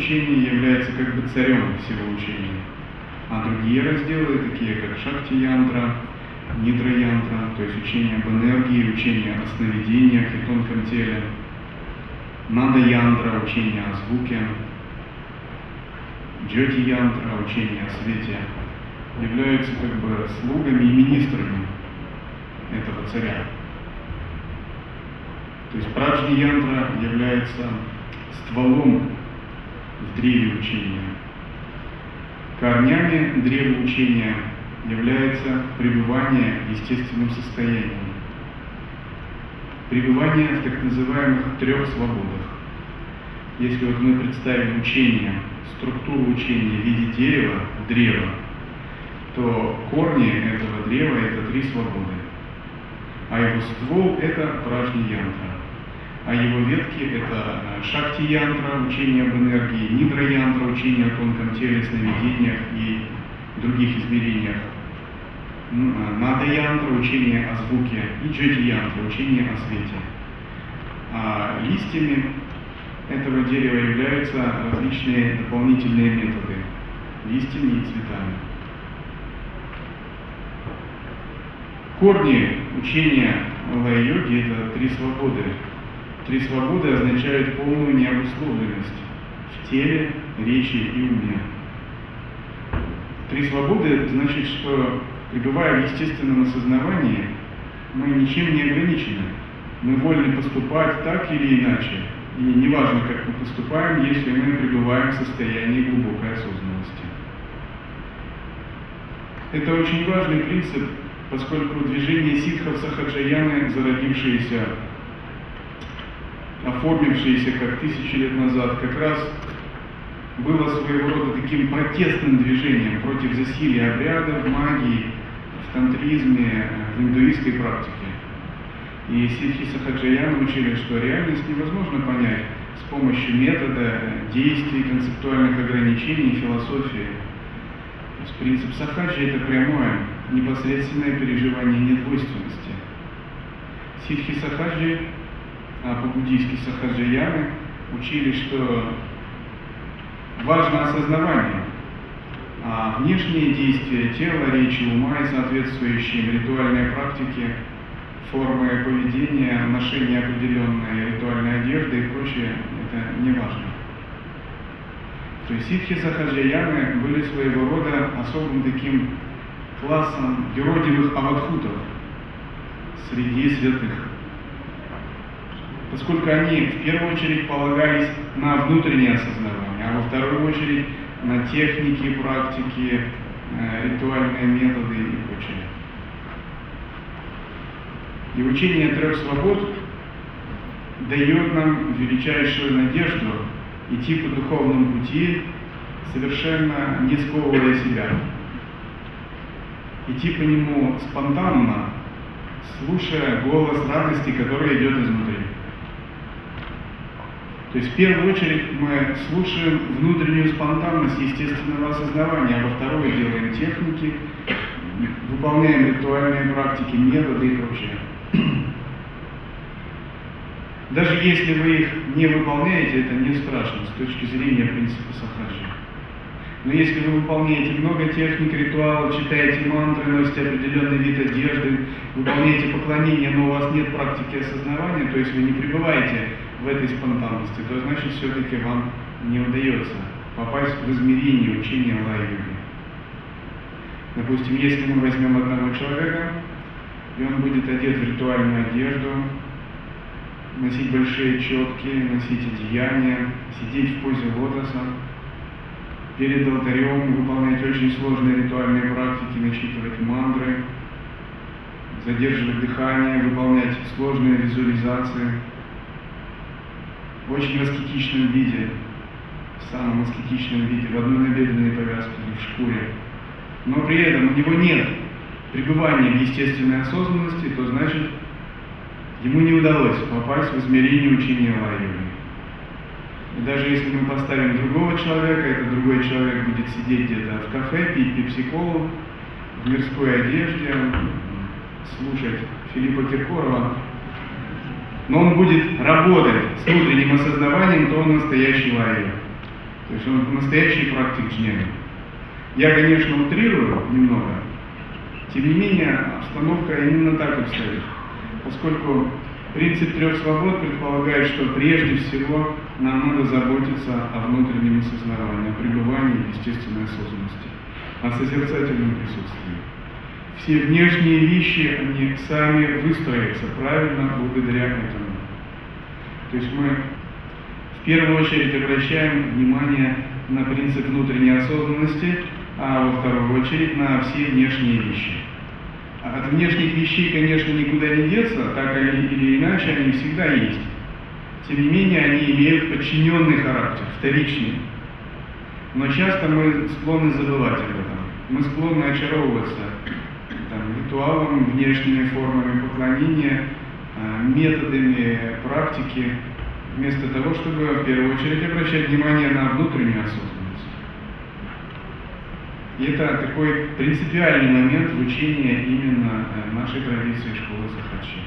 учения является как бы царем всего учения. А другие разделы, такие как Шакти-янтра, Нидра-янтра, то есть учение об энергии, учение о сновидениях и тонком теле, Нада-янтра, учение о звуке, Джоти-янтра, учение о свете, являются как бы слугами и министрами этого царя. То есть Праджни-янтра является стволом в древе учения. Корнями древа учения является пребывание в естественном состоянии. Пребывание в так называемых трех свободах. Если вот мы представим учение, структуру учения в виде дерева, древа, то корни этого древа – это три свободы. А его ствол – это пражни янтра. А его ветки – это э, шакти янтра, учение об энергии, нидра янтра, учение о тонком теле, сновидениях и других измерениях Нада янтра, учение о звуке, и джоти янтра, учение о свете. А листьями этого дерева являются различные дополнительные методы, листьями и цветами. Корни учения лай-йоги – это три свободы. Три свободы означают полную необусловленность в теле, речи и уме. Три свободы значит, что пребывая в естественном осознавании, мы ничем не ограничены. Мы вольны поступать так или иначе. И неважно, как мы поступаем, если мы пребываем в состоянии глубокой осознанности. Это очень важный принцип, поскольку движение ситхов Сахаджаяны, зародившееся, оформившееся как тысячи лет назад, как раз было своего рода таким протестным движением против засилия обрядов, магии, в тантризме, в индуистской практике. И ситхи Сахаджаяна учили, что реальность невозможно понять с помощью метода, действий, концептуальных ограничений, философии. То есть принцип Сахаджи – это прямое, непосредственное переживание недвойственности. Ситхи Сахаджи, по-буддийски Сахаджаяны, учили, что важно осознавание, а внешние действия тела, речи, ума и соответствующие ритуальные практики, формы поведения, ношение определенной ритуальной одежды и прочее, это не важно. То есть ситхи сахаджаяны были своего рода особым таким классом юродивых аватхутов среди святых. Поскольку они в первую очередь полагались на внутреннее осознавание, а во вторую очередь на техники, практики, э, ритуальные методы и прочее. И учение трех свобод дает нам величайшую надежду идти по духовному пути, совершенно не сковывая себя. Идти по нему спонтанно, слушая голос радости, который идет изнутри. То есть в первую очередь мы слушаем внутреннюю спонтанность естественного осознавания, а во вторую делаем техники, выполняем ритуальные практики, методы и прочее. Даже если вы их не выполняете, это не страшно с точки зрения принципа сахаджи. Но если вы выполняете много техник, ритуалов, читаете мантры, носите определенный вид одежды, выполняете поклонение, но у вас нет практики осознавания, то есть вы не пребываете в этой спонтанности, то значит все-таки вам не удается попасть в измерение учения лай-йоги. Допустим, если мы возьмем одного человека, и он будет одет в ритуальную одежду, носить большие четки, носить одеяния, сидеть в позе лотоса, перед алтарем выполнять очень сложные ритуальные практики, начитывать мантры, задерживать дыхание, выполнять сложные визуализации в очень аскетичном виде, в самом аскетичном виде, в одной набедренной повязке или в шкуре. Но при этом у него нет пребывания в естественной осознанности, то значит, ему не удалось попасть в измерение учения Лайоги. И даже если мы поставим другого человека, этот другой человек будет сидеть где-то в кафе, пить пепсиколу, в мирской одежде, слушать Филиппа Киркорова, но он будет работать с внутренним осознаванием, то он настоящий лайер. То есть он настоящий практик джнена. Я, конечно, утрирую немного, тем не менее, обстановка именно так обстоит. Поскольку принцип трех свобод предполагает, что прежде всего нам надо заботиться о внутреннем осознавании, о пребывании в естественной осознанности, о созерцательном присутствии. Все внешние вещи, они сами выстроятся правильно благодаря этому. То есть мы в первую очередь обращаем внимание на принцип внутренней осознанности, а во вторую очередь на все внешние вещи. От внешних вещей, конечно, никуда не деться, так или иначе они всегда есть. Тем не менее, они имеют подчиненный характер, вторичный. Но часто мы склонны забывать об этом. Мы склонны очаровываться ритуалом, внешними формами поклонения, а, методами практики, вместо того, чтобы в первую очередь обращать внимание на внутреннюю осознанность. И это такой принципиальный момент в учении именно э, нашей традиции школы Сахачи.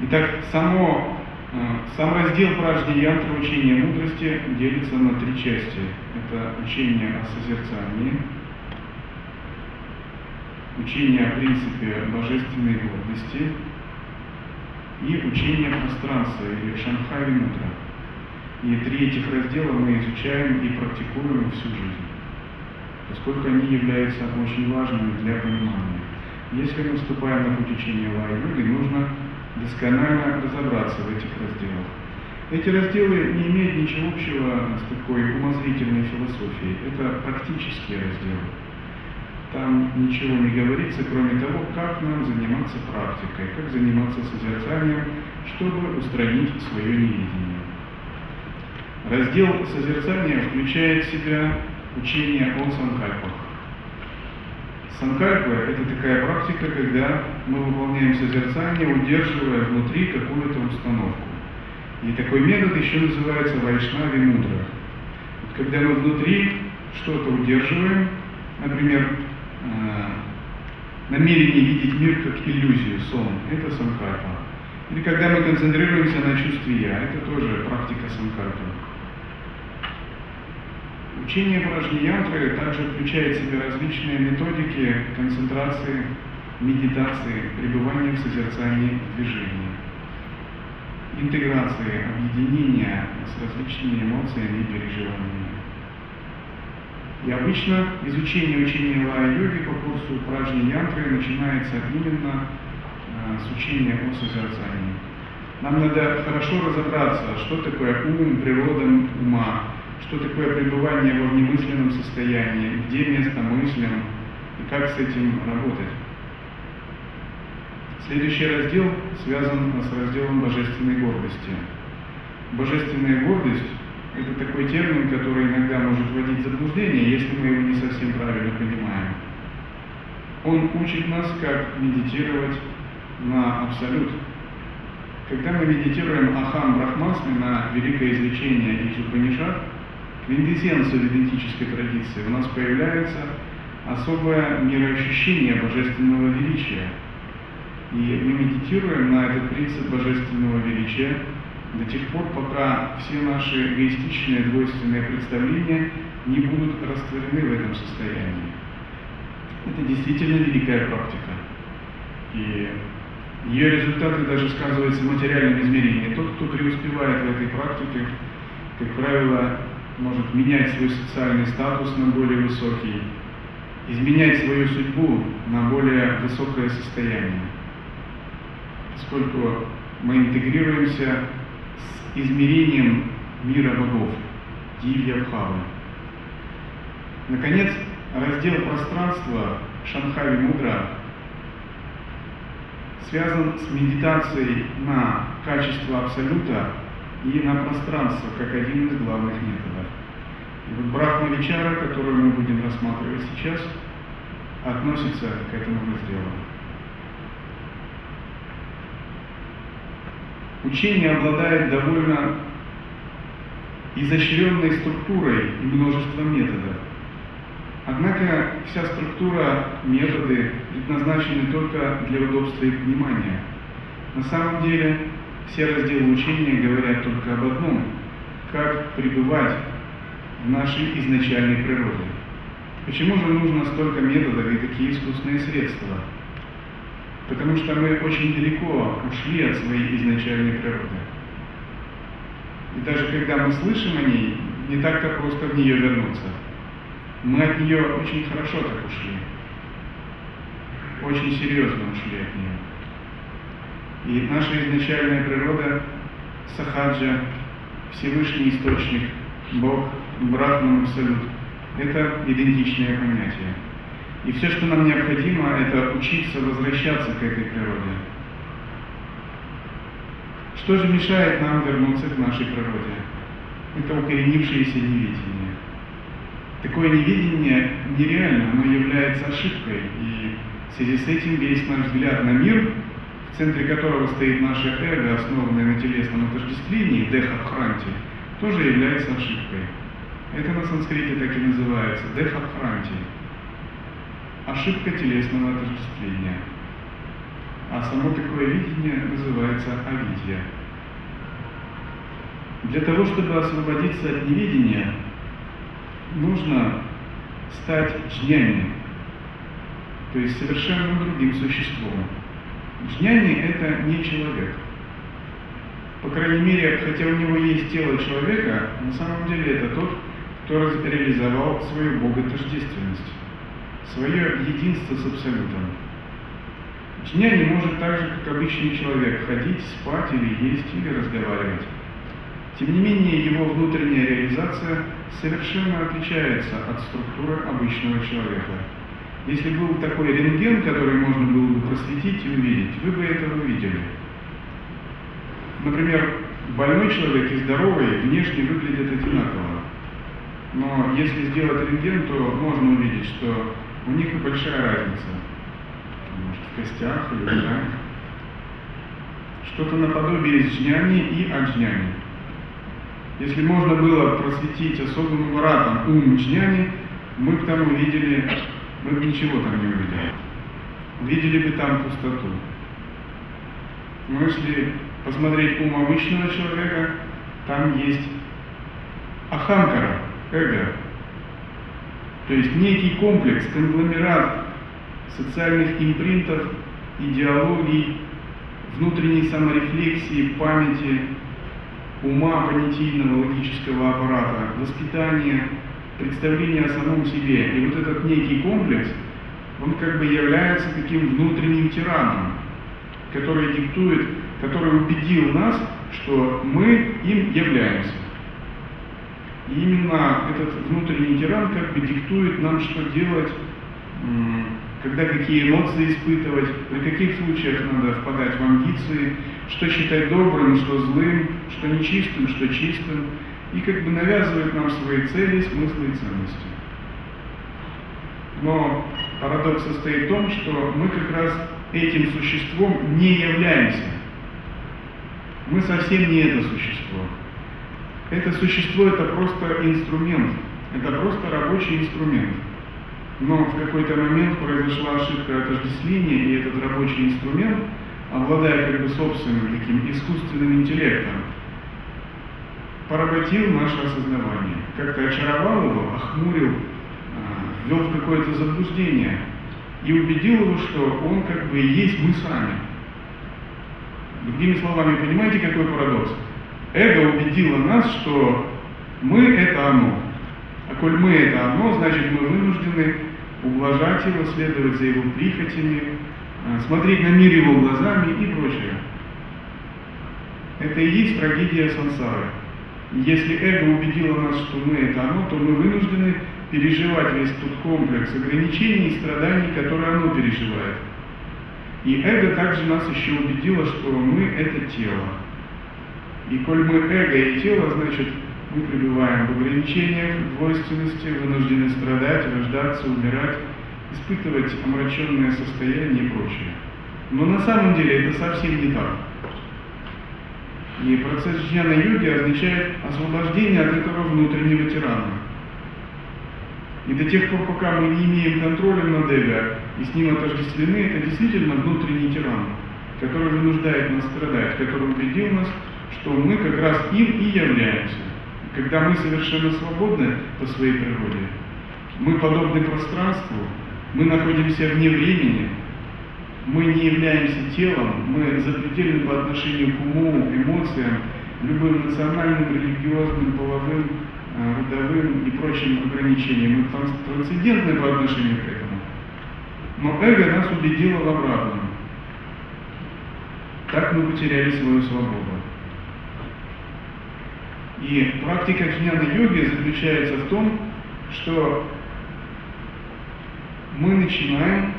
Итак, само Э, сам раздел пражди янтры учения мудрости делится на три части. Это учение о созерцании, учение о принципе божественной гордости и учение пространства или Шанхави Мудра. И три этих раздела мы изучаем и практикуем всю жизнь, поскольку они являются очень важными для понимания. Если мы вступаем на путь учения Лай-йоги, нужно досконально разобраться в этих разделах. Эти разделы не имеют ничего общего с такой умозрительной философией. Это практические разделы. Там ничего не говорится, кроме того, как нам заниматься практикой, как заниматься созерцанием, чтобы устранить свое невидение. Раздел созерцания включает в себя учение о санкальпах. Санкальпа – это такая практика, когда мы выполняем созерцание, удерживая внутри какую-то установку. И такой метод еще называется вайшнави мудра. Вот когда мы внутри что-то удерживаем, например, э, намерение видеть мир как иллюзию, сон, это санкальпа. Или когда мы концентрируемся на чувстве «я», это тоже практика санкальпа. Учение порожней янтры также включает в себя различные методики концентрации, медитации, пребывания в созерцании в движении, интеграции, объединения с различными эмоциями и переживаниями. И обычно изучение учения лая-йоги по курсу пражни янтры начинается именно э, с учения о созерцании. Нам надо хорошо разобраться, что такое ум, природа ума, что такое пребывание во внемысленном состоянии, где место мыслям и как с этим работать. Следующий раздел связан с разделом божественной гордости. Божественная гордость – это такой термин, который иногда может вводить в заблуждение, если мы его не совсем правильно понимаем. Он учит нас, как медитировать на абсолют. Когда мы медитируем Ахам Брахмасме на великое излечение из Упанишат, квинтэссенцию идентической традиции, у нас появляется особое мироощущение божественного величия. И мы медитируем на этот принцип божественного величия до тех пор, пока все наши эгоистичные двойственные представления не будут растворены в этом состоянии. Это действительно великая практика. И ее результаты даже сказываются в материальном измерении. Тот, кто преуспевает в этой практике, как правило, может менять свой социальный статус на более высокий, изменять свою судьбу на более высокое состояние, поскольку мы интегрируемся с измерением мира богов, Дивья Бхавы. Наконец, раздел пространства Шанхави Мудра связан с медитацией на качество Абсолюта и на пространство, как один из главных методов. И вот Брахма Вичара, которую мы будем рассматривать сейчас, относится к этому разделу. Учение обладает довольно изощренной структурой и множеством методов. Однако вся структура, методы предназначены только для удобства их внимания. На самом деле все разделы учения говорят только об одном – как пребывать в нашей изначальной природе. Почему же нужно столько методов и такие искусственные средства? Потому что мы очень далеко ушли от своей изначальной природы. И даже когда мы слышим о ней, не так-то просто в нее вернуться. Мы от нее очень хорошо так ушли. Очень серьезно ушли от нее. И наша изначальная природа, Сахаджа, Всевышний Источник, Бог, Брахман, Абсолют, это идентичное понятие. И все, что нам необходимо, это учиться возвращаться к этой природе. Что же мешает нам вернуться к нашей природе? Это укоренившееся невидение. Такое невидение нереально, оно является ошибкой. И в связи с этим весь наш взгляд на мир, в центре которого стоит наше эго, основанное на телесном отождествлении, дехабхранти, тоже является ошибкой. Это на санскрите так и называется, дехабхранти. Ошибка телесного отождествления. А само такое видение называется авидья. Для того, чтобы освободиться от невидения, нужно стать джняни, то есть совершенно другим существом. Джняни – это не человек. По крайней мере, хотя у него есть тело человека, на самом деле это тот, кто реализовал свою боготождественность, свое единство с Абсолютом. Джняни может так же, как обычный человек, ходить, спать или есть, или разговаривать. Тем не менее, его внутренняя реализация совершенно отличается от структуры обычного человека. Если был такой рентген, который можно было бы просветить и увидеть, вы бы это увидели. Например, больной человек и здоровый внешне выглядят одинаково. Но если сделать рентген, то можно увидеть, что у них большая разница может, в костях или в тканях. Что-то наподобие джняни и аджняни. Если можно было просветить особым аппаратом ум джняни, мы бы там увидели, мы бы ничего там не увидели. Увидели бы там пустоту. Но если посмотреть ум обычного человека, там есть ахамкара, эго. То есть некий комплекс, конгломерат социальных импринтов, идеологий, внутренней саморефлексии, памяти, ума, понятийного, логического аппарата, воспитания, представления о самом себе. И вот этот некий комплекс, он как бы является таким внутренним тираном, который диктует, который убедил нас, что мы им являемся. И именно этот внутренний тиран как бы диктует нам, что делать, когда какие эмоции испытывать, при каких случаях надо впадать в амбиции, что считать добрым, что злым, что нечистым, что чистым, и как бы навязывает нам свои цели, смыслы и ценности. Но парадокс состоит в том, что мы как раз этим существом не являемся. Мы совсем не это существо. Это существо это просто инструмент, это просто рабочий инструмент. Но в какой-то момент произошла ошибка отождествления, и этот рабочий инструмент, обладая как бы собственным таким искусственным интеллектом, поработил наше осознавание, как-то очаровал его, охмурил, а, ввел в какое-то заблуждение и убедил его, что он как бы и есть мы сами. Другими словами, понимаете, какой парадокс? Эго убедило нас, что мы – это оно. А коль мы – это оно, значит мы вынуждены ублажать его, следовать за его прихотями, а, смотреть на мир его глазами и прочее. Это и есть трагедия сансары. Если эго убедило нас, что мы это оно, то мы вынуждены переживать весь тот комплекс ограничений и страданий, которые оно переживает. И эго также нас еще убедило, что мы это тело. И коль мы эго и тело, значит, мы пребываем в ограничениях, в двойственности, вынуждены страдать, рождаться, умирать, испытывать омраченное состояние и прочее. Но на самом деле это совсем не так. И процесс джняна йоги означает освобождение от этого внутреннего тирана. И до тех пор, пока мы не имеем контроля над эго и с ним отождествлены, это действительно внутренний тиран, который вынуждает нас страдать, который убедил нас, что мы как раз им и являемся. Когда мы совершенно свободны по своей природе, мы подобны пространству, мы находимся вне времени, мы не являемся телом, мы запредельны по отношению к уму, эмоциям, любым национальным, религиозным, половым, э, родовым и прочим ограничениям. Мы трансцендентны по отношению к этому. Но эго нас убедило в обратном. Так мы потеряли свою свободу. И практика джняна йоги заключается в том, что мы начинаем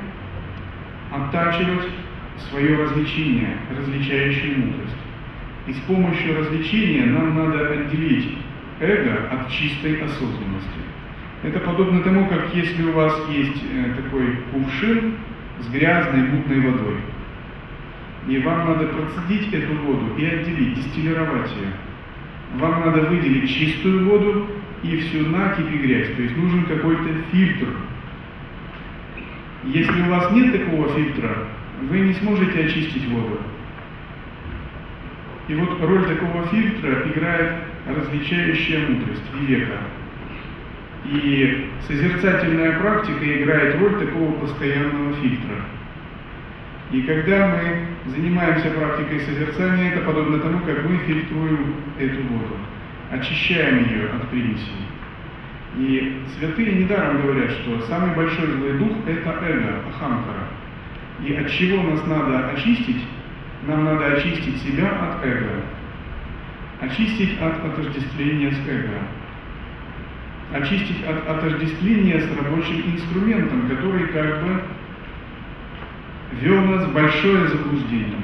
оттачивать свое развлечение, различающую мудрость. И с помощью развлечения нам надо отделить эго от чистой осознанности. Это подобно тому, как если у вас есть э, такой кувшин с грязной мутной водой, и вам надо процедить эту воду и отделить, дистиллировать ее. Вам надо выделить чистую воду и всю накипь и грязь. То есть нужен какой-то фильтр, если у вас нет такого фильтра, вы не сможете очистить воду. И вот роль такого фильтра играет различающая мудрость, века. И созерцательная практика играет роль такого постоянного фильтра. И когда мы занимаемся практикой созерцания, это подобно тому, как мы фильтруем эту воду, очищаем ее от примесей. И святые недаром говорят, что самый большой злой дух – это эго, ахамкара. И от чего нас надо очистить? Нам надо очистить себя от эго. Очистить от отождествления с эго. Очистить от отождествления с рабочим инструментом, который как бы вел нас в большое заблуждение.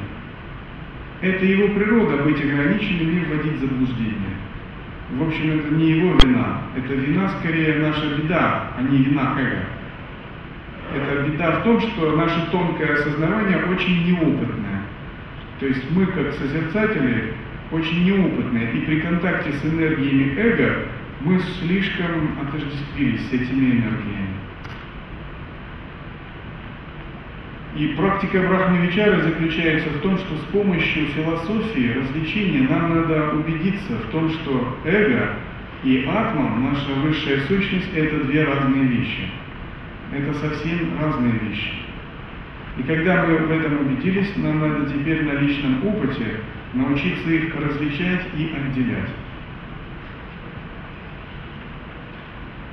Это его природа быть ограниченным и вводить в заблуждение в общем, это не его вина. Это вина скорее наша беда, а не вина эго. Это беда в том, что наше тонкое осознавание очень неопытное. То есть мы, как созерцатели, очень неопытные. И при контакте с энергиями эго мы слишком отождествились с этими энергиями. И практика Брахмавичара заключается в том, что с помощью философии, развлечения нам надо убедиться в том, что эго и атма, наша высшая сущность, это две разные вещи. Это совсем разные вещи. И когда мы в этом убедились, нам надо теперь на личном опыте научиться их различать и отделять.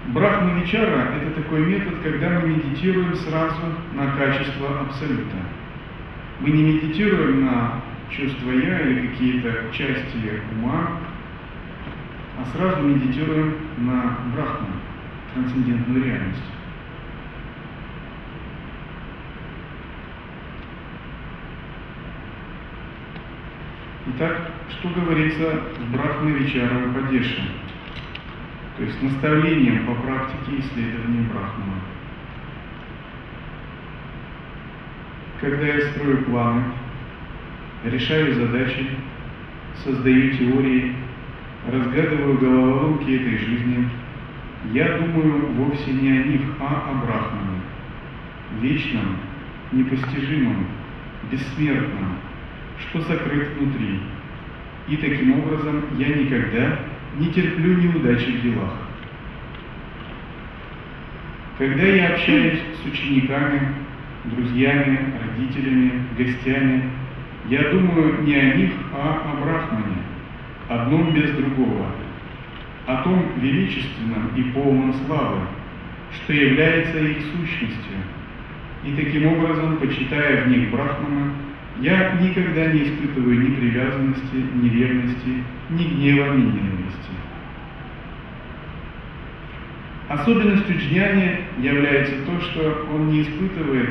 Брахмавичара – это такой метод, когда мы медитируем сразу на качество Абсолюта. Мы не медитируем на чувство «я» или какие-то части ума, а сразу медитируем на Брахму, трансцендентную реальность. Итак, что говорится в Брахме Вичара Падеше? То есть наставлением по практике исследования Брахмана. Когда я строю планы, решаю задачи, создаю теории, разгадываю головоломки этой жизни, я думаю вовсе не о них, а о Брахмане, вечном, непостижимом, бессмертном, что сокрыт внутри. И таким образом я никогда не терплю неудачи в делах. Когда я общаюсь с учениками, друзьями, родителями, гостями, я думаю не о них, а о Брахмане, одном без другого, о том величественном и полном славы, что является их сущностью. И таким образом, почитая в них Брахмана, я никогда не испытываю ни привязанности, ни ревности, ни гнева, ни ненависти. Особенностью джняни является то, что он не испытывает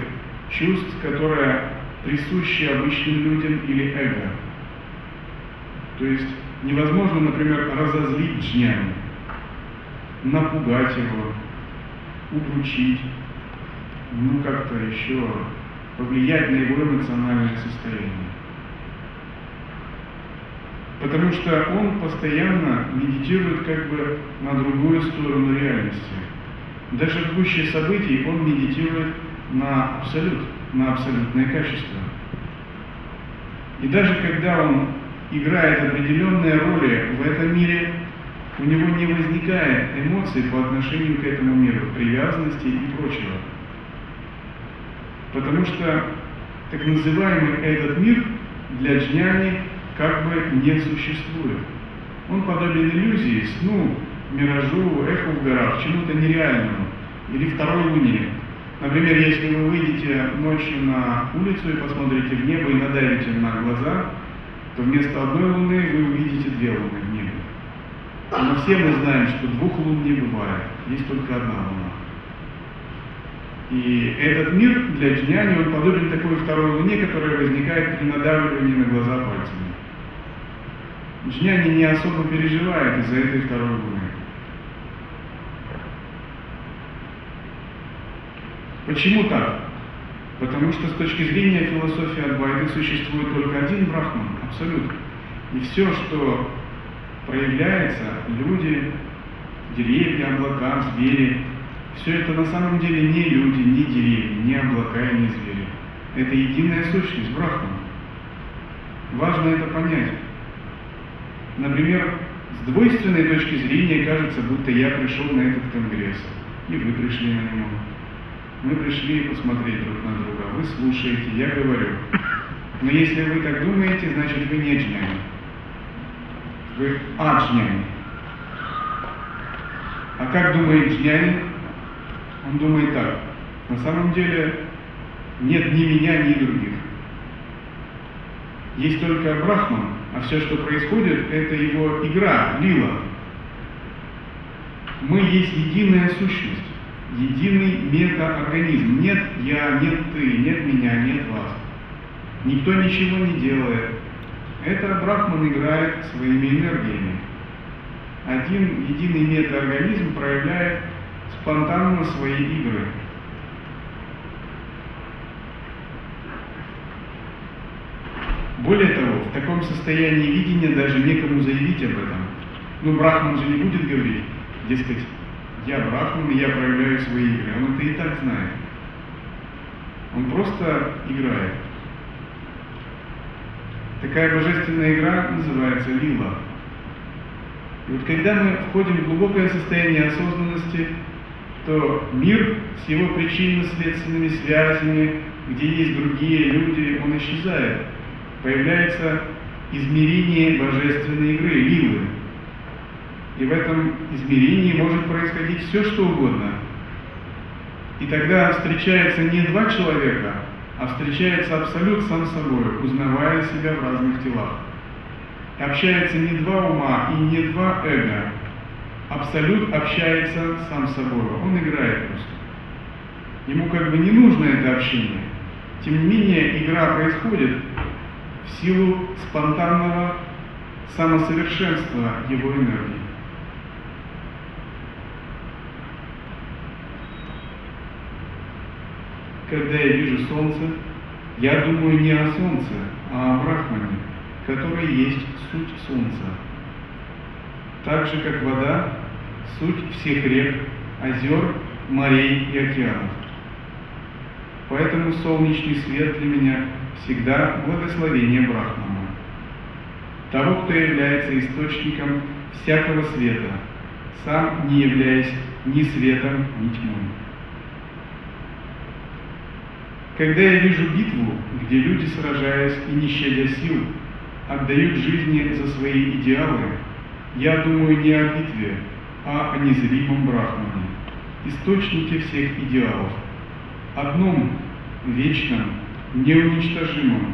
чувств, которые присущи обычным людям или эго. То есть невозможно, например, разозлить джняни, напугать его, удручить, ну как-то еще повлиять на его эмоциональное состояние. Потому что он постоянно медитирует как бы на другую сторону реальности. Даже в гуще событий он медитирует на абсолют, на абсолютное качество. И даже когда он играет определенные роли в этом мире, у него не возникает эмоций по отношению к этому миру, привязанности и прочего. Потому что так называемый этот мир для джняни как бы не существует. Он подобен иллюзии, сну, миражу, эху в горах, чему-то нереальному или второй луне. Например, если вы выйдете ночью на улицу и посмотрите в небо и надавите на глаза, то вместо одной луны вы увидите две луны в небе. Но все мы знаем, что двух лун не бывает, есть только одна луна. И этот мир для джняни, он подобен такой второй луне, которая возникает при надавливании на глаза пальцами. Джняни не особо переживает из-за этой второй луны. Почему так? Потому что с точки зрения философии Адвайты существует только один брахман, абсолют. И все, что проявляется, люди, деревья, облака, звери, все это на самом деле не люди, не деревья, не облака и не звери. Это единая сущность, брахман. Важно это понять. Например, с двойственной точки зрения кажется, будто я пришел на этот конгресс, и вы пришли на него. Мы пришли посмотреть друг на друга, вы слушаете, я говорю. Но если вы так думаете, значит вы не джняни. Вы аджняни. А как думает джняни? Он думает так. На самом деле нет ни меня, ни других. Есть только Брахман, а все, что происходит, это его игра, лила. Мы есть единая сущность, единый метаорганизм. Нет я, нет ты, нет меня, нет вас. Никто ничего не делает. Это Брахман играет своими энергиями. Один единый метаорганизм проявляет спонтанно свои игры. Более того, в таком состоянии видения даже некому заявить об этом. Ну, Брахман же не будет говорить, дескать, я Брахман, и я проявляю свои игры. Он это и так знает. Он просто играет. Такая божественная игра называется лила. И вот когда мы входим в глубокое состояние осознанности, то мир с его причинно-следственными связями, где есть другие люди, он исчезает. Появляется измерение божественной игры, лилы. И в этом измерении может происходить все, что угодно. И тогда встречается не два человека, а встречается абсолют сам собой, узнавая себя в разных телах. Общается не два ума и не два эго, Абсолют общается сам с собой, он играет просто. Ему как бы не нужно это общение. Тем не менее, игра происходит в силу спонтанного самосовершенства его энергии. Когда я вижу солнце, я думаю не о солнце, а о Брахмане, который есть суть солнца. Так же, как вода, суть всех рек, озер, морей и океанов. Поэтому солнечный свет для меня всегда благословение Брахмана, того, кто является источником всякого света, сам не являясь ни светом, ни тьмой. Когда я вижу битву, где люди, сражаясь и не щадя сил, отдают жизни за свои идеалы, я думаю не о битве, а о незримом Брахмане, источнике всех идеалов, одном вечном, неуничтожимом,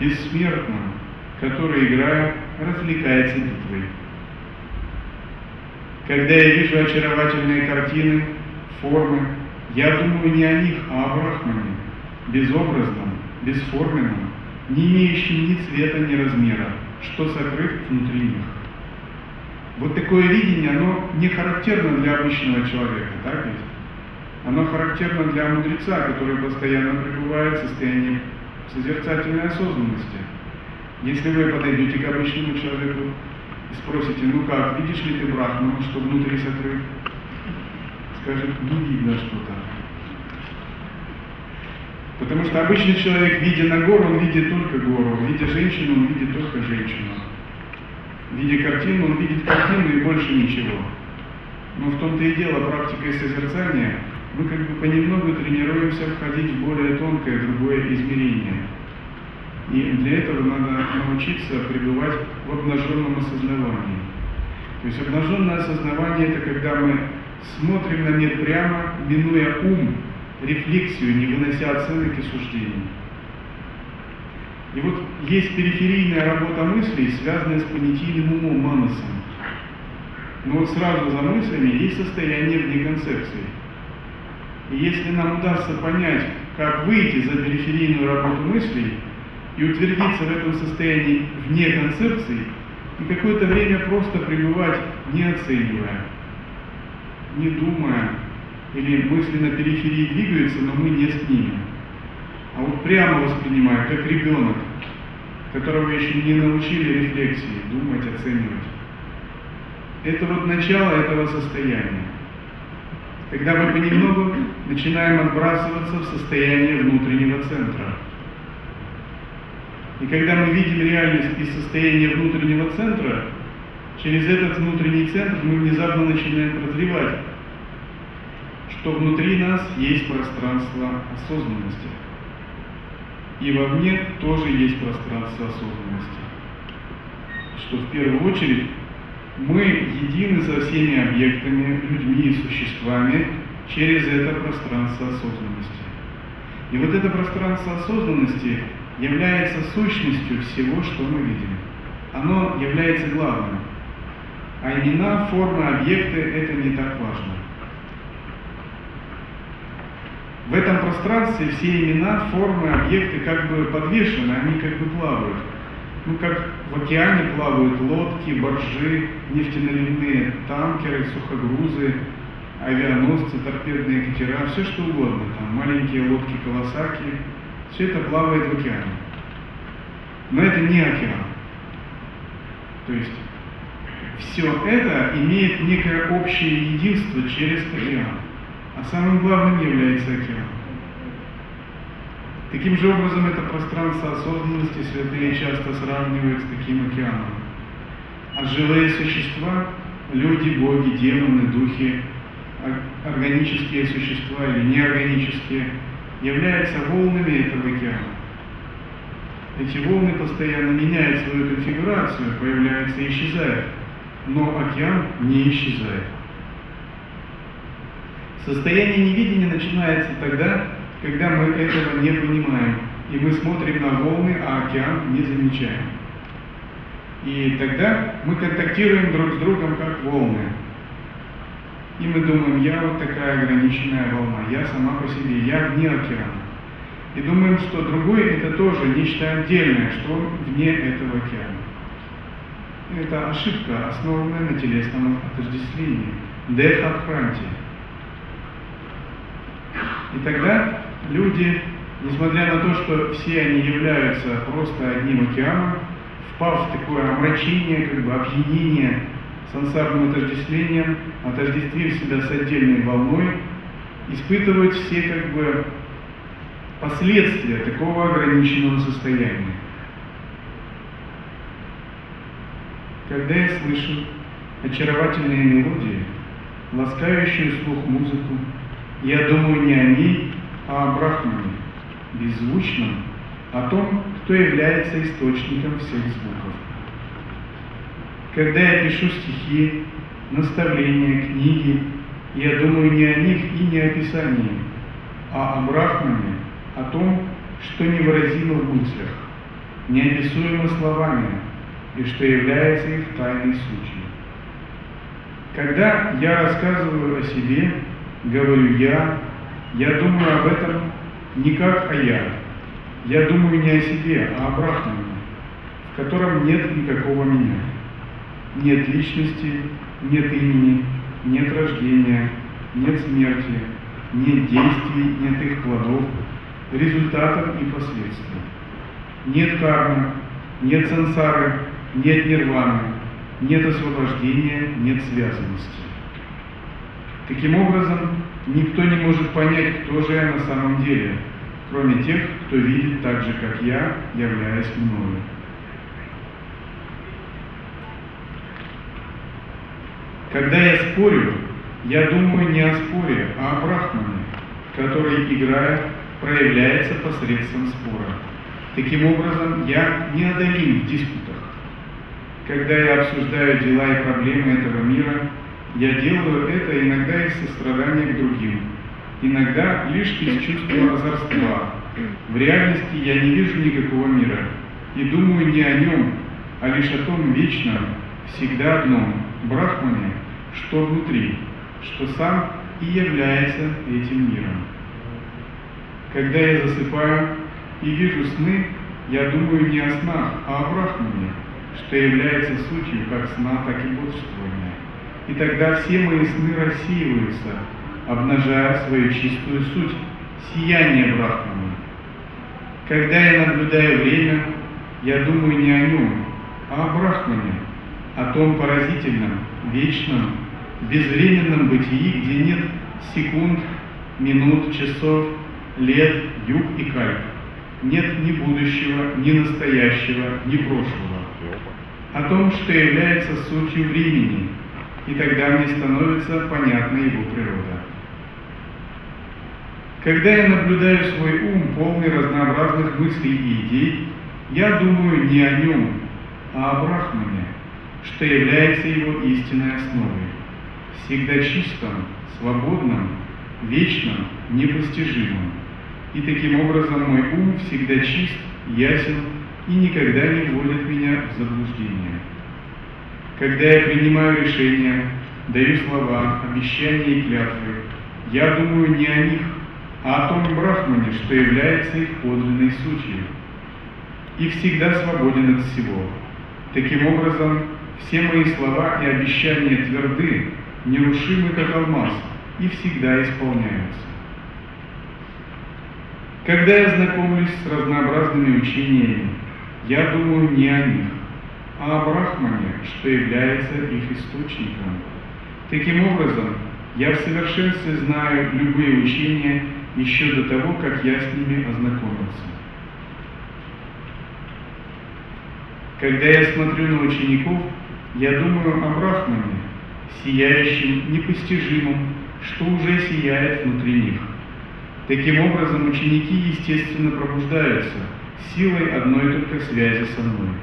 бессмертном, который, играя, развлекается битвой. Когда я вижу очаровательные картины, формы, я думаю не о них, а о Брахмане, безобразном, бесформенном, не имеющем ни цвета, ни размера, что сокрыт внутри них. Вот такое видение, оно не характерно для обычного человека, так ведь? Оно характерно для мудреца, который постоянно пребывает в состоянии созерцательной осознанности. Если вы подойдете к обычному человеку и спросите, ну как, видишь ли ты брахмана, что внутри сокрыт? Скажет, не видно что-то. Потому что обычный человек, видя на гору, он видит только гору, видя женщину, он видит только женщину. Видя картину, он видит картину и больше ничего. Но в том-то и дело, практикой созерцания, мы как бы понемногу тренируемся входить в более тонкое, другое измерение. И для этого надо научиться пребывать в обнаженном осознавании. То есть обнаженное осознавание – это когда мы смотрим на мир прямо, минуя ум, рефлексию, не вынося оценок и суждений. И вот есть периферийная работа мыслей, связанная с понятийным умом, манасом. Но вот сразу за мыслями есть состояние вне концепции. И если нам удастся понять, как выйти за периферийную работу мыслей и утвердиться в этом состоянии вне концепции, и какое-то время просто пребывать, не оценивая, не думая, или мысли на периферии двигаются, но мы не с ними. А вот прямо воспринимая, как ребенок, которого еще не научили рефлексии, думать, оценивать. Это вот начало этого состояния. Когда мы понемногу начинаем отбрасываться в состояние внутреннего центра. И когда мы видим реальность из состояния внутреннего центра, через этот внутренний центр мы внезапно начинаем прозревать, что внутри нас есть пространство осознанности. И во мне тоже есть пространство осознанности. Что в первую очередь мы едины со всеми объектами, людьми и существами через это пространство осознанности. И вот это пространство осознанности является сущностью всего, что мы видим. Оно является главным. А имена, формы, объекты – это не так важно. В этом пространстве все имена, формы, объекты как бы подвешены, они как бы плавают. Ну, как в океане плавают лодки, боржи, нефтеналивные танкеры, сухогрузы, авианосцы, торпедные катера, все что угодно, там маленькие лодки Кавасаки, все это плавает в океане. Но это не океан. То есть все это имеет некое общее единство через океан. А самым главным является океан. Таким же образом, это пространство осознанности святые часто сравнивают с таким океаном. А живые существа, люди, боги, демоны, духи, органические существа или неорганические, являются волнами этого океана. Эти волны постоянно меняют свою конфигурацию, появляются и исчезают, но океан не исчезает. Состояние невидения начинается тогда, когда мы этого не понимаем, и мы смотрим на волны, а океан не замечаем. И тогда мы контактируем друг с другом как волны. И мы думаем, я вот такая ограниченная волна, я сама по себе, я вне океана. И думаем, что другой это тоже нечто отдельное, что вне этого океана. Это ошибка, основанная на телесном отождествлении. Дехабхранти. И тогда люди, несмотря на то, что все они являются просто одним океаном, впав в такое омрачение, как бы опьянение сансарным отождествлением, отождествив себя с отдельной волной, испытывают все как бы последствия такого ограниченного состояния. Когда я слышу очаровательные мелодии, ласкающую слух музыку, я думаю не о ней, а о Брахмане, беззвучном, о том, кто является источником всех звуков. Когда я пишу стихи, наставления, книги, Я думаю не о них и не о Писании, а о Брахмане, о том, что невыразимо в мыслях, неописуемо словами, и что является их тайной сутью. Когда я рассказываю о себе, говорю я, я думаю об этом не как о я. Я думаю не о себе, а о Брахмане, в котором нет никакого меня. Нет личности, нет имени, нет рождения, нет смерти, нет действий, нет их плодов, результатов и последствий. Нет кармы, нет сансары, нет нирваны, нет освобождения, нет связанности. Таким образом, никто не может понять, кто же я на самом деле, кроме тех, кто видит так же, как я, являясь мною. Когда я спорю, я думаю не о споре, а о Брахмане, который, играя, проявляется посредством спора. Таким образом, я неодолим в диспутах. Когда я обсуждаю дела и проблемы этого мира, я делаю это иногда из сострадания к другим, иногда лишь из чувства озорства. В реальности я не вижу никакого мира и думаю не о нем, а лишь о том вечном, всегда одном, Брахмане, что внутри, что сам и является этим миром. Когда я засыпаю и вижу сны, я думаю не о снах, а о Брахмане, что является сутью как сна, так и бодрствования. И тогда все мои сны рассеиваются, обнажая свою чистую суть, сияние Брахмана. Когда я наблюдаю время, я думаю не о нем, а о Брахмане, о том поразительном, вечном, безвременном бытии, где нет секунд, минут, часов, лет, юг и кальп. Нет ни будущего, ни настоящего, ни прошлого. О том, что является сутью времени, и тогда мне становится понятна его природа. Когда я наблюдаю свой ум, полный разнообразных мыслей и идей, я думаю не о нем, а о Брахмане, что является его истинной основой, всегда чистом, свободном, вечном, непостижимом. И таким образом мой ум всегда чист, ясен и никогда не вводит меня в заблуждение. Когда я принимаю решения, даю слова, обещания и клятвы, я думаю не о них, а о том Брахмане, что является их подлинной сутью. И всегда свободен от всего. Таким образом, все мои слова и обещания тверды, нерушимы, как алмаз, и всегда исполняются. Когда я знакомлюсь с разнообразными учениями, я думаю не о них, о Брахмане, что является их источником. Таким образом, я в совершенстве знаю любые учения еще до того, как я с ними ознакомился. Когда я смотрю на учеников, я думаю о Брахмане, сияющем, непостижимом, что уже сияет внутри них. Таким образом, ученики, естественно, пробуждаются силой одной только связи со мной.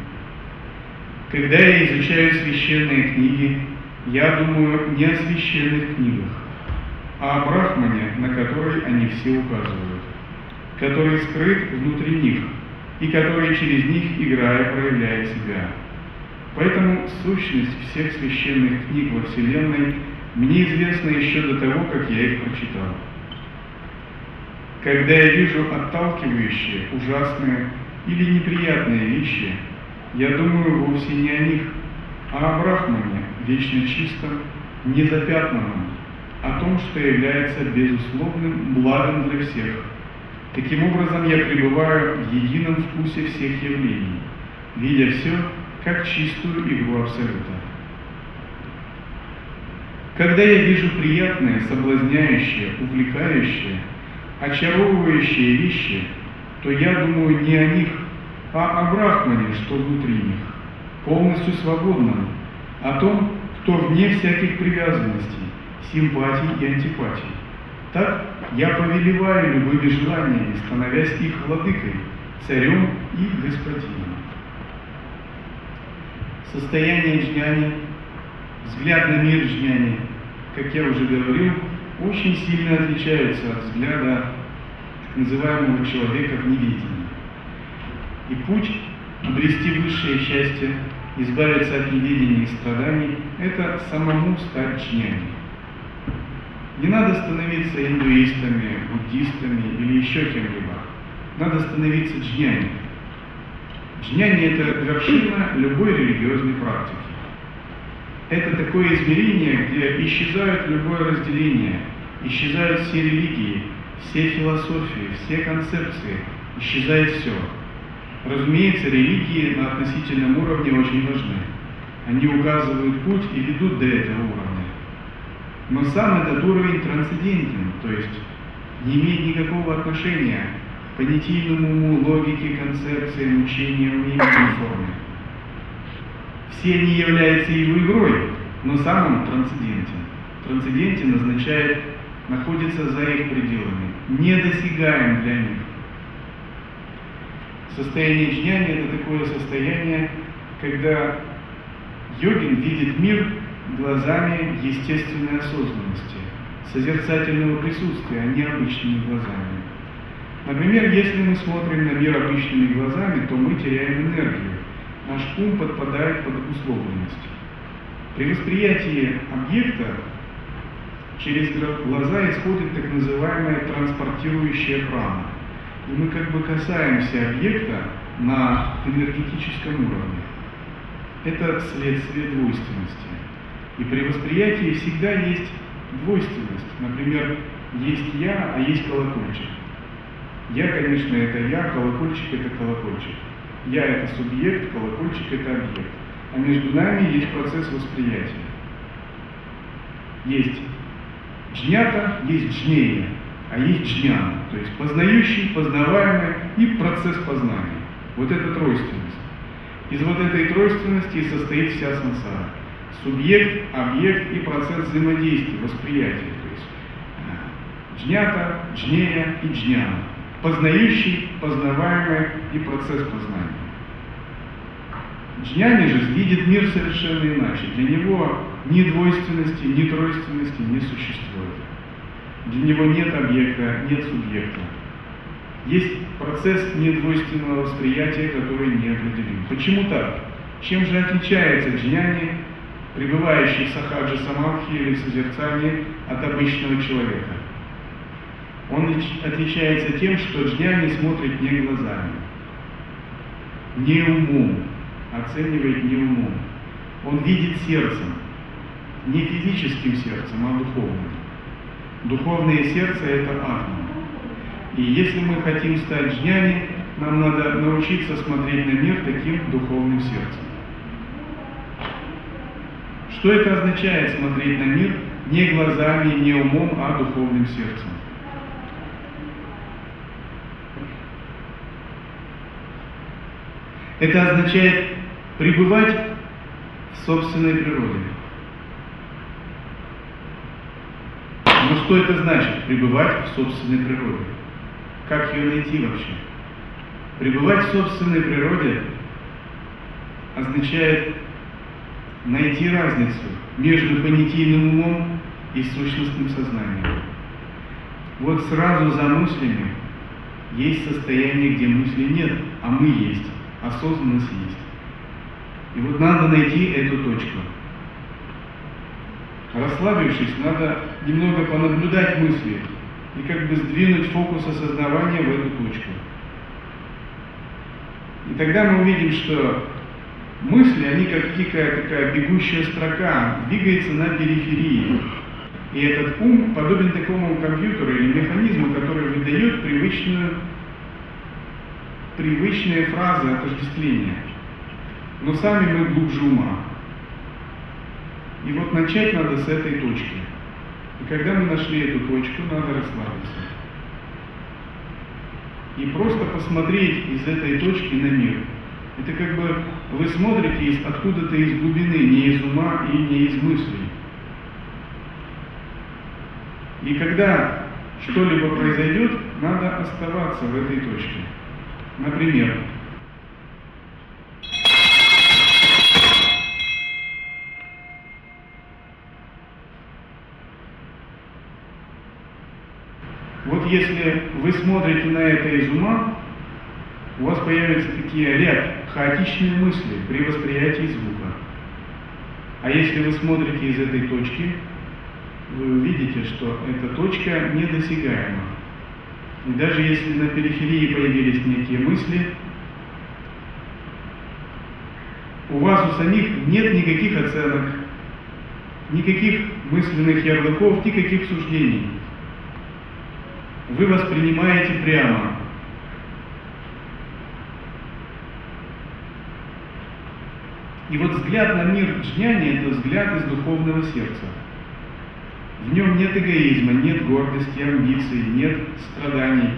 Когда я изучаю священные книги, я думаю не о священных книгах, а о Брахмане, на который они все указывают, который скрыт внутри них и который через них, играя, проявляет себя. Поэтому сущность всех священных книг во Вселенной мне известна еще до того, как я их прочитал. Когда я вижу отталкивающие, ужасные или неприятные вещи, я думаю вовсе не о них, а о Брахмане, вечно чистом, незапятнанном, о том, что является безусловным благом для всех. Таким образом, я пребываю в едином вкусе всех явлений, видя все как чистую игру Абсолюта. Когда я вижу приятные, соблазняющие, увлекающие, очаровывающие вещи, то я думаю не о них, а о Брахмане, что внутри них, полностью свободном, о том, кто вне всяких привязанностей, симпатий и антипатий. Так я повелеваю любыми желаниями, становясь их владыкой, царем и господином. Состояние джняни, взгляд на мир джняни, как я уже говорил, очень сильно отличаются от взгляда так называемого человека в невидении. И путь обрести высшее счастье, избавиться от неведения и страданий – это самому стать джняни. Не надо становиться индуистами, буддистами или еще кем-либо. Надо становиться джняни. Джняни – это вершина любой религиозной практики. Это такое измерение, где исчезают любое разделение, исчезают все религии, все философии, все концепции, исчезает все. Разумеется, религии на относительном уровне очень важны. Они указывают путь и ведут до этого уровня. Но сам этот уровень трансцендентен, то есть не имеет никакого отношения к понятийному уму, логике, концепциям, учениям и форме. Все они являются его игрой, но сам он трансцендентен. Трансцендентен означает находится за их пределами, недосягаем для них. Состояние джняни – это такое состояние, когда йогин видит мир глазами естественной осознанности, созерцательного присутствия, а не обычными глазами. Например, если мы смотрим на мир обычными глазами, то мы теряем энергию, наш ум подпадает под условленность. При восприятии объекта через глаза исходит так называемая транспортирующая прана. И мы как бы касаемся объекта на энергетическом уровне. Это следствие двойственности. И при восприятии всегда есть двойственность. Например, есть я, а есть колокольчик. Я, конечно, это я, колокольчик это колокольчик. Я это субъект, колокольчик это объект. А между нами есть процесс восприятия. Есть джнята, есть джнея, а есть джняна. То есть познающий, познаваемый и процесс познания. Вот это тройственность. Из вот этой тройственности состоит вся сансара. Субъект, объект и процесс взаимодействия, восприятия. То есть э, джнята, джнея и джняна познающий, познаваемый и процесс познания. Джняни же видит мир совершенно иначе. Для него ни двойственности, ни тройственности не существует. Для него нет объекта, нет субъекта. Есть процесс недвойственного восприятия, который не определен. Почему так? Чем же отличается джняни, пребывающий в сахаджи самадхи или в созерцании, от обычного человека? Он отличается тем, что джняни смотрит не глазами, не умом, оценивает не умом. Он видит сердцем, не физическим сердцем, а духовным. Духовное сердце – это атма. И если мы хотим стать джняни, нам надо научиться смотреть на мир таким духовным сердцем. Что это означает смотреть на мир не глазами, не умом, а духовным сердцем? Это означает пребывать в собственной природе. Но что это значит, пребывать в собственной природе? Как ее найти вообще? Пребывать в собственной природе означает найти разницу между понятийным умом и сущностным сознанием. Вот сразу за мыслями есть состояние, где мысли нет, а мы есть осознанность есть. И вот надо найти эту точку. Расслабившись, надо немного понаблюдать мысли и как бы сдвинуть фокус осознавания в эту точку. И тогда мы увидим, что мысли, они как дикая такая бегущая строка, двигается на периферии. И этот ум подобен такому компьютеру или механизму, который выдает привычную привычные фразы отождествления. Но сами мы глубже ума. И вот начать надо с этой точки. И когда мы нашли эту точку, надо расслабиться. И просто посмотреть из этой точки на мир. Это как бы вы смотрите из, откуда-то из глубины, не из ума и не из мыслей. И когда что-либо произойдет, надо оставаться в этой точке. Например, вот если вы смотрите на это из ума, у вас появятся такие ряд хаотичные мысли при восприятии звука. А если вы смотрите из этой точки, вы увидите, что эта точка недосягаема. И даже если на периферии появились некие мысли, у вас у самих нет никаких оценок, никаких мысленных ярлыков, никаких суждений. Вы воспринимаете прямо. И вот взгляд на мир джняни – это взгляд из духовного сердца. В нем нет эгоизма, нет гордости, амбиций, нет страданий.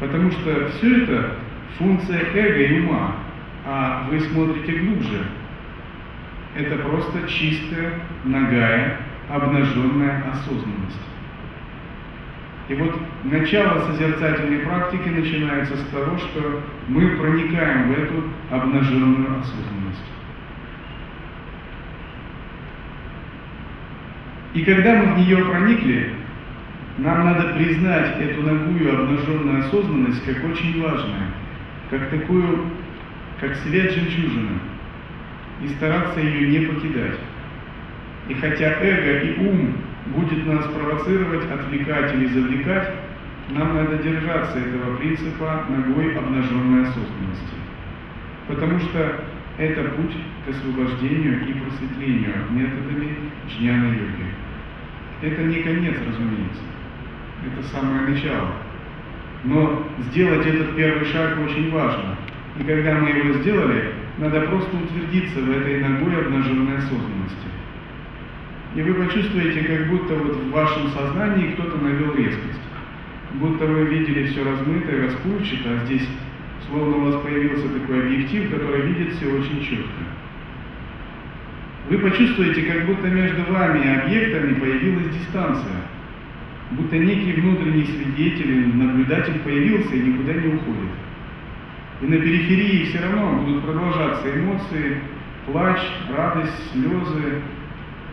Потому что все это функция эго и ума, а вы смотрите глубже. Это просто чистая, нагая, обнаженная осознанность. И вот начало созерцательной практики начинается с того, что мы проникаем в эту обнаженную осознанность. И когда мы в нее проникли, нам надо признать эту ногую обнаженную осознанность как очень важную, как такую, как свет жемчужины, и стараться ее не покидать. И хотя эго и ум будет нас провоцировать, отвлекать или завлекать, нам надо держаться этого принципа ногой обнаженной осознанности. Потому что это путь к освобождению и просветлению методами джняна-йоги. Это не конец, разумеется. Это самое начало. Но сделать этот первый шаг очень важно. И когда мы его сделали, надо просто утвердиться в этой ногой обнаженной осознанности. И вы почувствуете, как будто вот в вашем сознании кто-то навел резкость. Будто вы видели все размытое, расплывчато, а здесь словно у вас появился такой объектив, который видит все очень четко. Вы почувствуете, как будто между вами и объектами появилась дистанция. Будто некий внутренний свидетель, наблюдатель появился и никуда не уходит. И на периферии все равно будут продолжаться эмоции, плач, радость, слезы,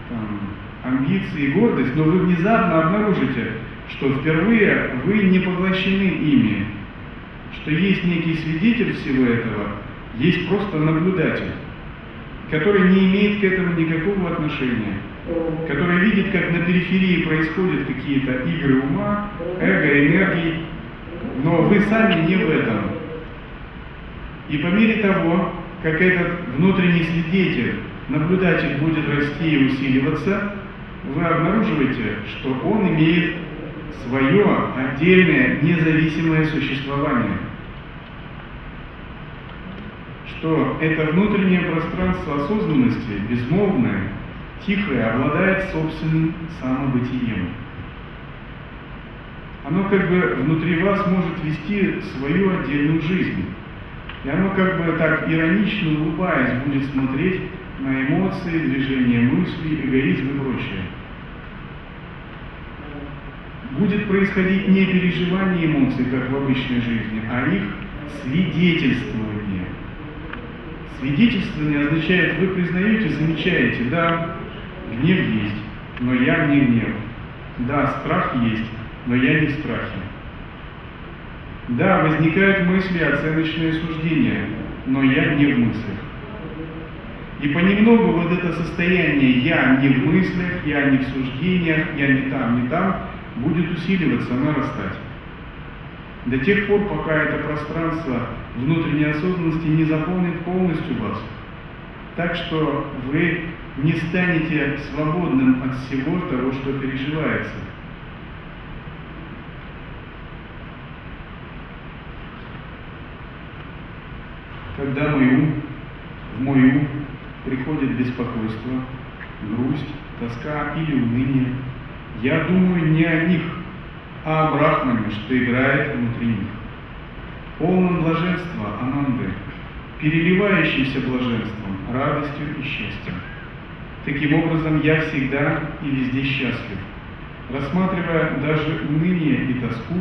там, амбиции, гордость, но вы внезапно обнаружите, что впервые вы не поглощены ими, что есть некий свидетель всего этого, есть просто наблюдатель, который не имеет к этому никакого отношения, который видит, как на периферии происходят какие-то игры ума, эго, энергии, но вы сами не в этом. И по мере того, как этот внутренний свидетель наблюдатель будет расти и усиливаться, вы обнаруживаете, что он имеет свое отдельное независимое существование. Что это внутреннее пространство осознанности, безмолвное, тихое, обладает собственным самобытием. Оно как бы внутри вас может вести свою отдельную жизнь. И оно как бы так иронично улыбаясь будет смотреть на эмоции, движение мыслей, эгоизм и прочее. Будет происходить не переживание эмоций, как в обычной жизни, а их свидетельствование. Свидетельствование означает, вы признаете, замечаете, да, гнев есть, но я не гнев. Да, страх есть, но я не в страхе. Да, возникают мысли, оценочные суждения, но я не в мыслях. И понемногу вот это состояние «я не в мыслях, я не в суждениях, я не там, не там» будет усиливаться, нарастать. До тех пор, пока это пространство внутренней осознанности не заполнит полностью вас. Так что вы не станете свободным от всего того, что переживается. Когда мой ум, в мой ум приходит беспокойство, грусть, тоска или уныние, я думаю не о них, а о Брахмане, что играет внутри них. Полном блаженства Ананды, переливающимся блаженством, радостью и счастьем. Таким образом, я всегда и везде счастлив, рассматривая даже уныние и тоску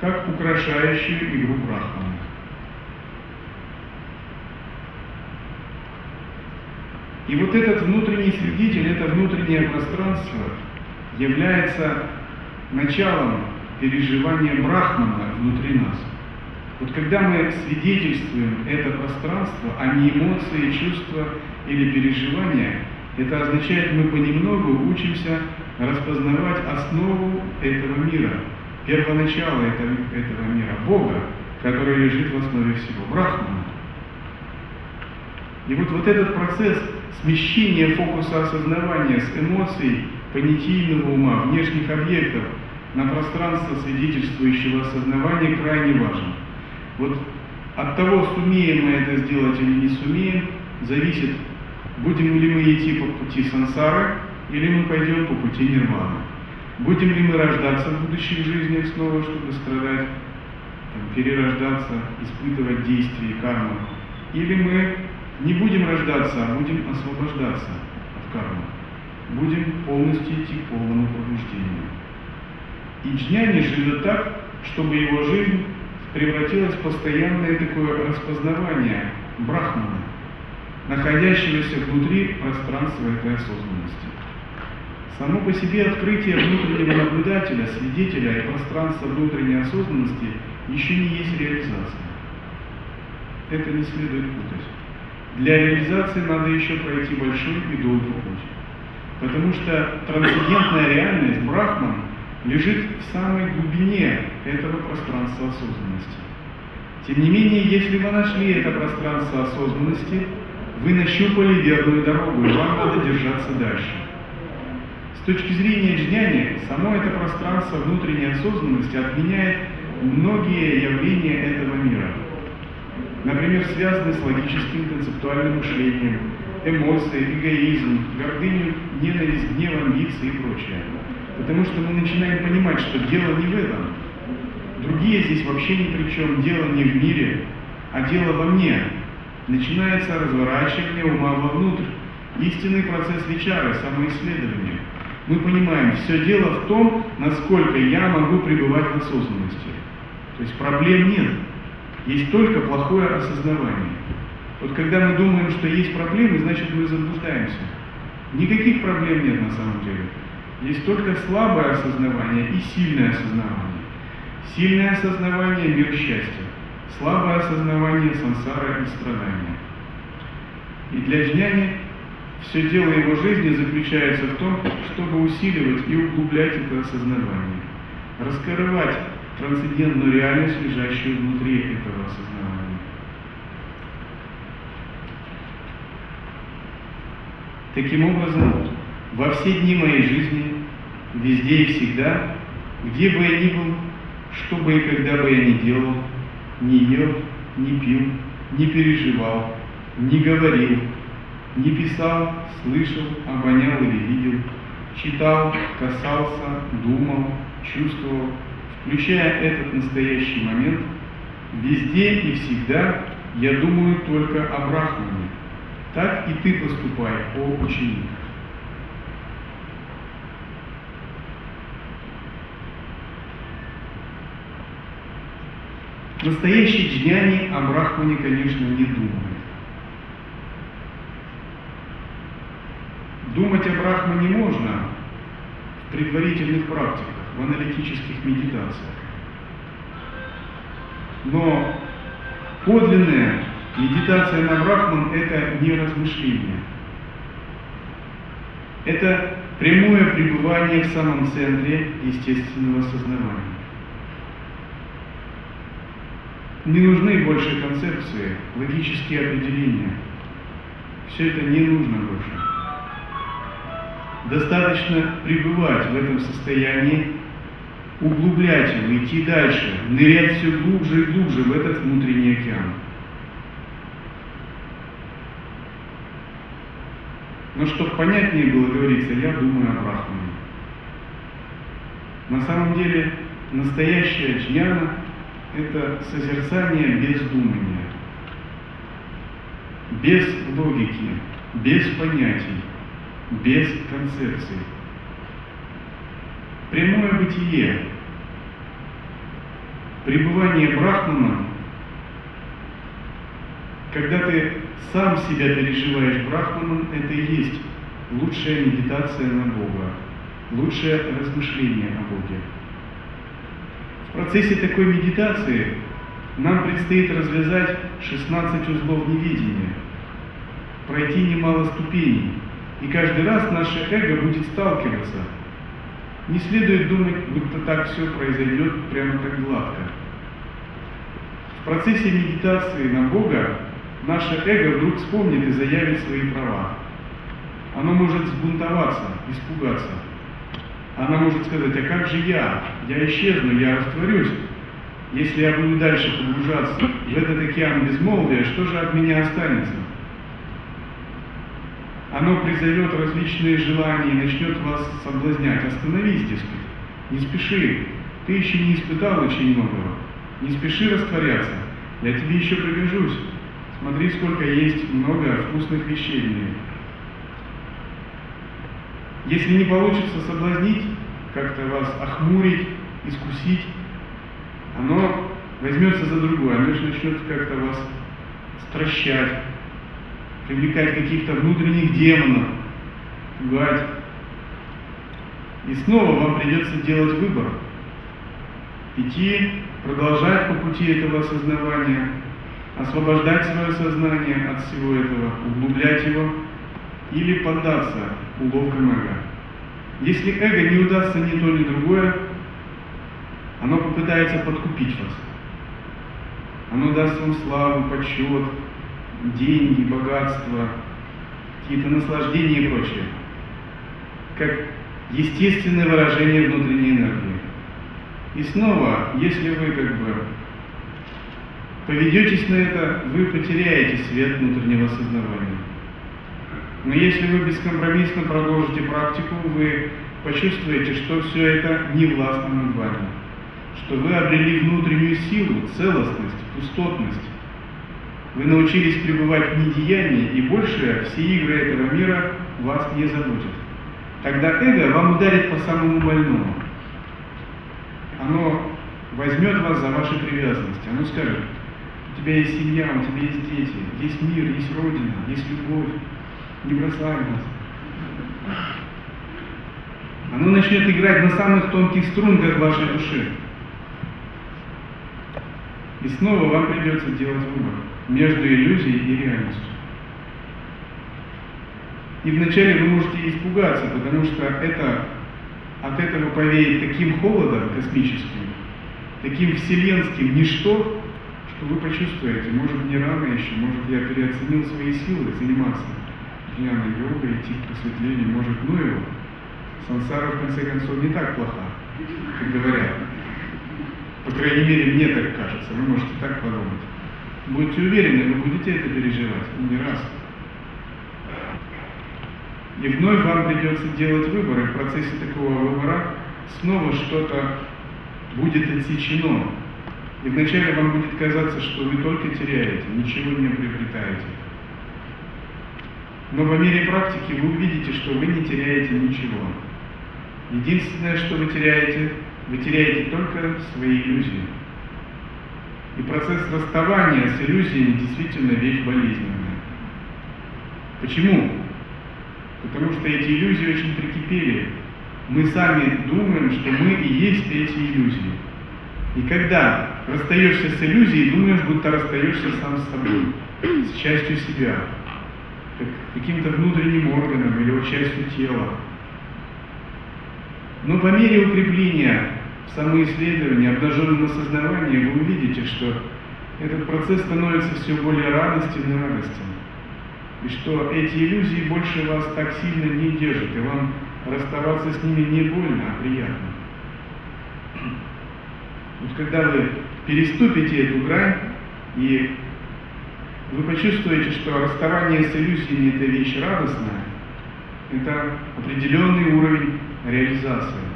как украшающую игру Брахмана. И вот этот внутренний свидетель, это внутреннее пространство является началом переживание брахмана внутри нас. Вот когда мы свидетельствуем это пространство, а не эмоции, чувства или переживания, это означает, мы понемногу учимся распознавать основу этого мира, первоначало этого, этого мира, Бога, который лежит в основе всего, Брахмана. И вот, вот этот процесс смещения фокуса осознавания с эмоций понятийного ума, внешних объектов на пространство свидетельствующего осознавания крайне важен. Вот от того, сумеем мы это сделать или не сумеем, зависит, будем ли мы идти по пути сансары, или мы пойдем по пути нирваны. Будем ли мы рождаться в будущих жизнях снова, чтобы страдать, там, перерождаться, испытывать действия кармы, или мы не будем рождаться, а будем освобождаться от кармы. Будем полностью идти к полному пробуждению. И джняни живет так, чтобы его жизнь превратилась в постоянное такое распознавание брахмана, находящегося внутри пространства этой осознанности. Само по себе открытие внутреннего наблюдателя, свидетеля и пространства внутренней осознанности еще не есть реализация. Это не следует путать. Для реализации надо еще пройти большой и долгий путь. Потому что трансцендентная реальность, Брахман, лежит в самой глубине этого пространства осознанности. Тем не менее, если вы нашли это пространство осознанности, вы нащупали верную дорогу, и вам надо держаться дальше. С точки зрения джняни, само это пространство внутренней осознанности отменяет многие явления этого мира – например, связанные с логическим концептуальным мышлением, эмоции, эгоизм, гордыню, ненависть, гнев, амбиции и прочее. Потому что мы начинаем понимать, что дело не в этом. Другие здесь вообще ни при чем. Дело не в мире, а дело во мне. Начинается разворачивание ума вовнутрь. Истинный процесс вечара, самоисследование. Мы понимаем, все дело в том, насколько я могу пребывать в осознанности. То есть проблем нет. Есть только плохое осознавание. Вот когда мы думаем, что есть проблемы, значит мы заблуждаемся. Никаких проблем нет на самом деле. Есть только слабое осознавание и сильное осознавание. Сильное осознавание – мир счастья. Слабое осознавание – сансара и страдания. И для джняни все дело его жизни заключается в том, чтобы усиливать и углублять это осознавание, раскрывать трансцендентную реальность, лежащую внутри этого осознавания. Таким образом, во все дни моей жизни, везде и всегда, где бы я ни был, что бы и когда бы я ни делал, не ел, не пил, не переживал, не говорил, не писал, слышал, обонял или видел, читал, касался, думал, чувствовал, включая этот настоящий момент, везде и всегда я думаю только о Брахмане. Так и ты поступай, о ученик. Настоящий джняни о Брахмане, конечно, не думает. Думать о Брахмане можно в предварительных практиках аналитических медитациях. Но подлинная медитация на Брахман – это не размышление. Это прямое пребывание в самом центре естественного сознания. Не нужны больше концепции, логические определения. Все это не нужно больше. Достаточно пребывать в этом состоянии углублять его, идти дальше, нырять все глубже и глубже в этот внутренний океан. Но чтобы понятнее было говорится, я думаю о Брахмане. На самом деле, настоящая джняна – это созерцание без думания, без логики, без понятий, без концепций прямое бытие, пребывание Брахмана, когда ты сам себя переживаешь Брахманом, это и есть лучшая медитация на Бога, лучшее размышление о Боге. В процессе такой медитации нам предстоит развязать 16 узлов невидения, пройти немало ступеней, и каждый раз наше эго будет сталкиваться. Не следует думать, будто так все произойдет прямо так гладко. В процессе медитации на Бога наше эго вдруг вспомнит и заявит свои права. Оно может сбунтоваться, испугаться. Она может сказать, а как же я? Я исчезну, я растворюсь. Если я буду дальше погружаться в этот океан безмолвия, что же от меня останется? Оно призовет различные желания и начнет вас соблазнять. Остановись, дескать, не спеши. Ты еще не испытал очень многого. Не спеши растворяться. Я тебе еще пригожусь. Смотри, сколько есть много вкусных вещей в мире. Если не получится соблазнить, как-то вас охмурить, искусить, оно возьмется за другое, оно начнет как-то вас стращать, привлекать каких-то внутренних демонов, пугать. И снова вам придется делать выбор. Идти, продолжать по пути этого осознавания, освобождать свое сознание от всего этого, углублять его, или поддаться уловкам эго. Если эго не удастся ни то, ни другое, оно попытается подкупить вас. Оно даст вам славу, почет, деньги, богатство, какие-то наслаждения и прочее. Как естественное выражение внутренней энергии. И снова, если вы как бы поведетесь на это, вы потеряете свет внутреннего сознавания. Но если вы бескомпромиссно продолжите практику, вы почувствуете, что все это не властно над вами, что вы обрели внутреннюю силу, целостность, пустотность. Вы научились пребывать в недеянии, и больше все игры этого мира вас не заботят. Тогда эго вам ударит по самому больному. Оно возьмет вас за ваши привязанности. Оно скажет, у тебя есть семья, у тебя есть дети, есть мир, есть Родина, есть любовь не бросай нас. Оно начнет играть на самых тонких струнках вашей души. И снова вам придется делать выбор между иллюзией и реальностью. И вначале вы можете испугаться, потому что это, от этого повеет таким холодом космическим, таким вселенским ничто, что вы почувствуете, может не рано еще, может я переоценил свои силы заниматься дхьяна йога, идти к просветлению, может, ну его. Сансара, в конце концов, не так плоха, как говорят. По крайней мере, мне так кажется. Вы можете так подумать. Будьте уверены, вы будете это переживать, и не раз. И вновь вам придется делать выборы. В процессе такого выбора снова что-то будет отсечено. И вначале вам будет казаться, что вы только теряете, ничего не приобретаете. Но по мере практики вы увидите, что вы не теряете ничего. Единственное, что вы теряете, вы теряете только свои иллюзии. И процесс расставания с иллюзиями действительно вещь болезненная. Почему? Потому что эти иллюзии очень прикипели. Мы сами думаем, что мы и есть эти иллюзии. И когда расстаешься с иллюзией, думаешь, будто расстаешься сам с собой, с частью себя каким-то внутренним органом или частью тела. Но по мере укрепления самоисследовании, обнаженном осознавании, вы увидите, что этот процесс становится все более радостен и радостен. И что эти иллюзии больше вас так сильно не держат, и вам расставаться с ними не больно, а приятно. Вот когда вы переступите эту грань и вы почувствуете, что расставание с иллюзиями – это вещь радостная, это определенный уровень реализации.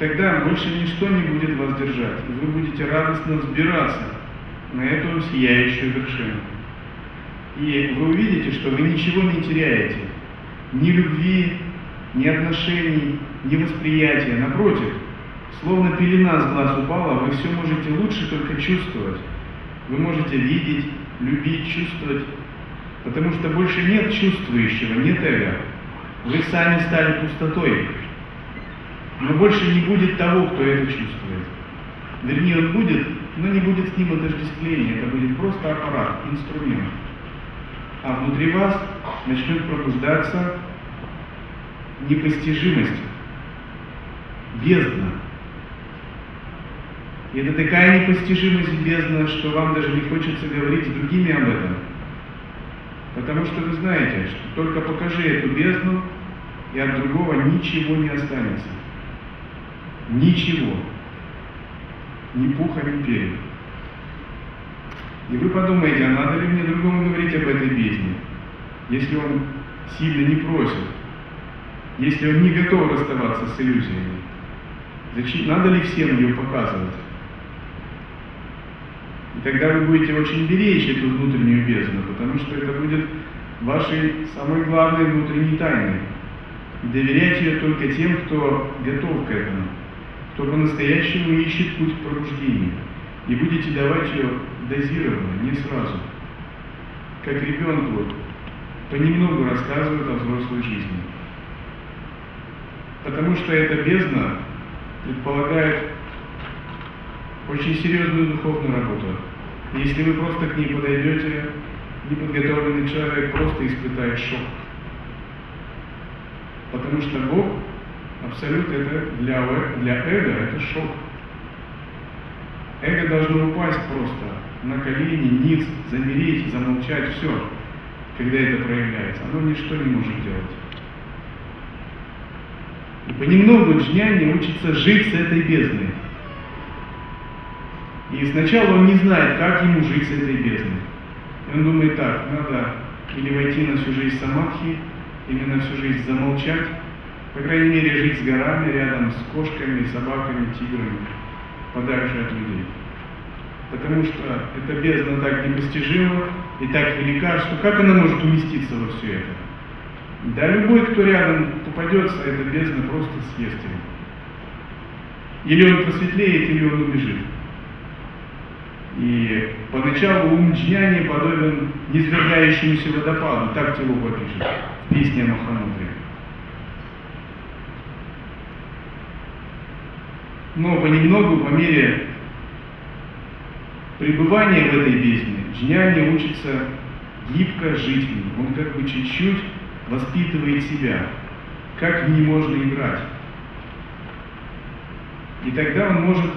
Тогда больше ничто не будет вас держать, и вы будете радостно взбираться на эту сияющую вершину. И вы увидите, что вы ничего не теряете. Ни любви, ни отношений, ни восприятия. Напротив, словно пелена с глаз упала, вы все можете лучше только чувствовать. Вы можете видеть, любить, чувствовать, потому что больше нет чувствующего, нет эго. Вы сами стали пустотой. Но больше не будет того, кто это чувствует. Вернее, он будет, но не будет с ним отождествления. Это будет просто аппарат, инструмент. А внутри вас начнет пробуждаться непостижимость, бездна. И это такая непостижимость бездна, что вам даже не хочется говорить с другими об этом. Потому что вы знаете, что только покажи эту бездну, и от другого ничего не останется. Ничего. Ни пуха, ни перьев. И вы подумаете, а надо ли мне другому говорить об этой бездне, если он сильно не просит, если он не готов расставаться с иллюзиями? Зачем, надо ли всем ее показывать? И тогда вы будете очень беречь эту внутреннюю бездну, потому что это будет вашей самой главной внутренней тайной. И доверять ее только тем, кто готов к этому, кто по-настоящему ищет путь к пробуждению. И будете давать ее дозированно, не сразу. Как ребенку понемногу рассказывают о взрослой жизни. Потому что эта бездна предполагает очень серьезную духовную работу. Если вы просто к ней подойдете, неподготовленный человек просто испытает шок. Потому что Бог, абсолют это для, для эго это шок. Эго должно упасть просто на колени, ниц, замереть, замолчать, все, когда это проявляется. Оно ничто не может делать. И понемногу джняни учится жить с этой бездной. И сначала он не знает, как ему жить с этой бездной. И он думает так, надо или войти на всю жизнь самадхи, или на всю жизнь замолчать, по крайней мере, жить с горами рядом, с кошками, собаками, тиграми, подальше от людей. Потому что эта бездна так непостижима и так велика, что как она может уместиться во все это? Да любой, кто рядом попадется, эта бездна просто съест его. Или он просветлеет, или он убежит. И поначалу ум джняни подобен низвергающемуся водопаду, так Тилуба пишет в песне Махамудри. Но понемногу, по мере пребывания в этой бездне, джняни учится гибко жить в ней. Он как бы чуть-чуть воспитывает себя, как в ней можно играть. И тогда он может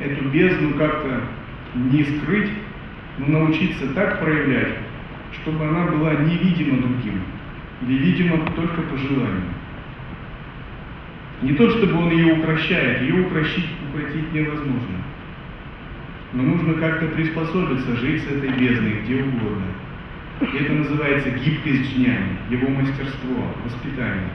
эту бездну как-то не скрыть, но научиться так проявлять, чтобы она была невидима другим, или видима только по желанию. Не то, чтобы он ее укращает, ее укращить, укротить невозможно. Но нужно как-то приспособиться, жить с этой бездной где угодно. И это называется гибкость джняни, его мастерство, воспитание.